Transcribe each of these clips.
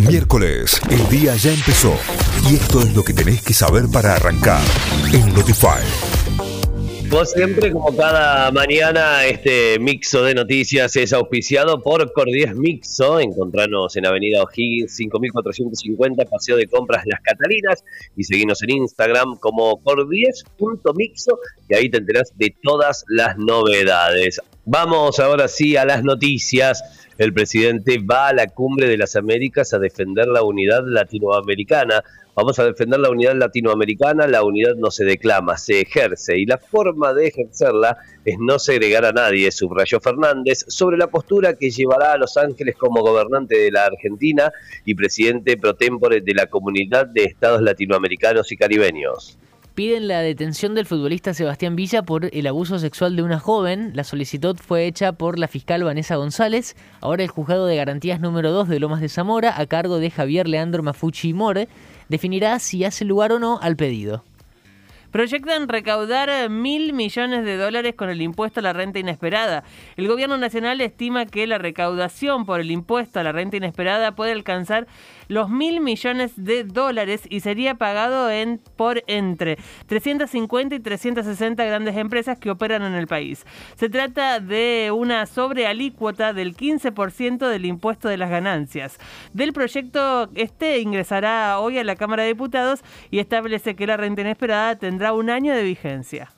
Miércoles, el día ya empezó y esto es lo que tenés que saber para arrancar en Notify. Como siempre, como cada mañana, este mixo de noticias es auspiciado por Cordies Mixo. Encontranos en Avenida O'Higgins 5450, Paseo de Compras Las Catalinas y seguinos en Instagram como cordies.mixo y ahí te enterás de todas las novedades. Vamos ahora sí a las noticias. El presidente va a la cumbre de las Américas a defender la unidad latinoamericana. Vamos a defender la unidad latinoamericana, la unidad no se declama, se ejerce y la forma de ejercerla es no segregar a nadie, subrayó Fernández, sobre la postura que llevará a Los Ángeles como gobernante de la Argentina y presidente pro tempore de la Comunidad de Estados Latinoamericanos y Caribeños piden la detención del futbolista Sebastián Villa por el abuso sexual de una joven. La solicitud fue hecha por la fiscal Vanessa González. Ahora el juzgado de garantías número 2 de Lomas de Zamora, a cargo de Javier Leandro Mafucci More, definirá si hace lugar o no al pedido. Proyectan recaudar eh, mil millones de dólares con el impuesto a la renta inesperada. El gobierno nacional estima que la recaudación por el impuesto a la renta inesperada puede alcanzar los mil millones de dólares y sería pagado en, por entre 350 y 360 grandes empresas que operan en el país. Se trata de una sobrealícuota del 15% del impuesto de las ganancias. Del proyecto, este ingresará hoy a la Cámara de Diputados y establece que la renta inesperada tendrá un año de vigencia.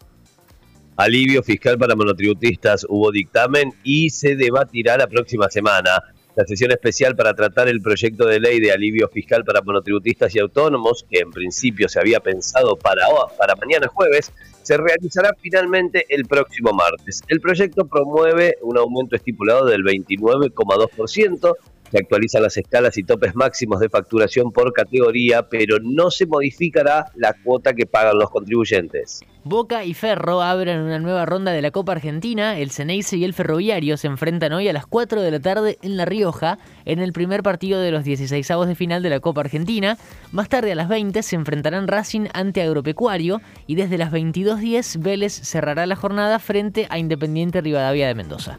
Alivio fiscal para monotributistas hubo dictamen y se debatirá la próxima semana. La sesión especial para tratar el proyecto de ley de alivio fiscal para monotributistas y autónomos, que en principio se había pensado para, para mañana jueves, se realizará finalmente el próximo martes. El proyecto promueve un aumento estipulado del 29,2% se actualizan las escalas y topes máximos de facturación por categoría, pero no se modificará la cuota que pagan los contribuyentes. Boca y Ferro abren una nueva ronda de la Copa Argentina. El Ceneice y el Ferroviario se enfrentan hoy a las 4 de la tarde en La Rioja en el primer partido de los 16 de final de la Copa Argentina. Más tarde a las 20 se enfrentarán Racing ante Agropecuario y desde las 22.10 Vélez cerrará la jornada frente a Independiente Rivadavia de Mendoza.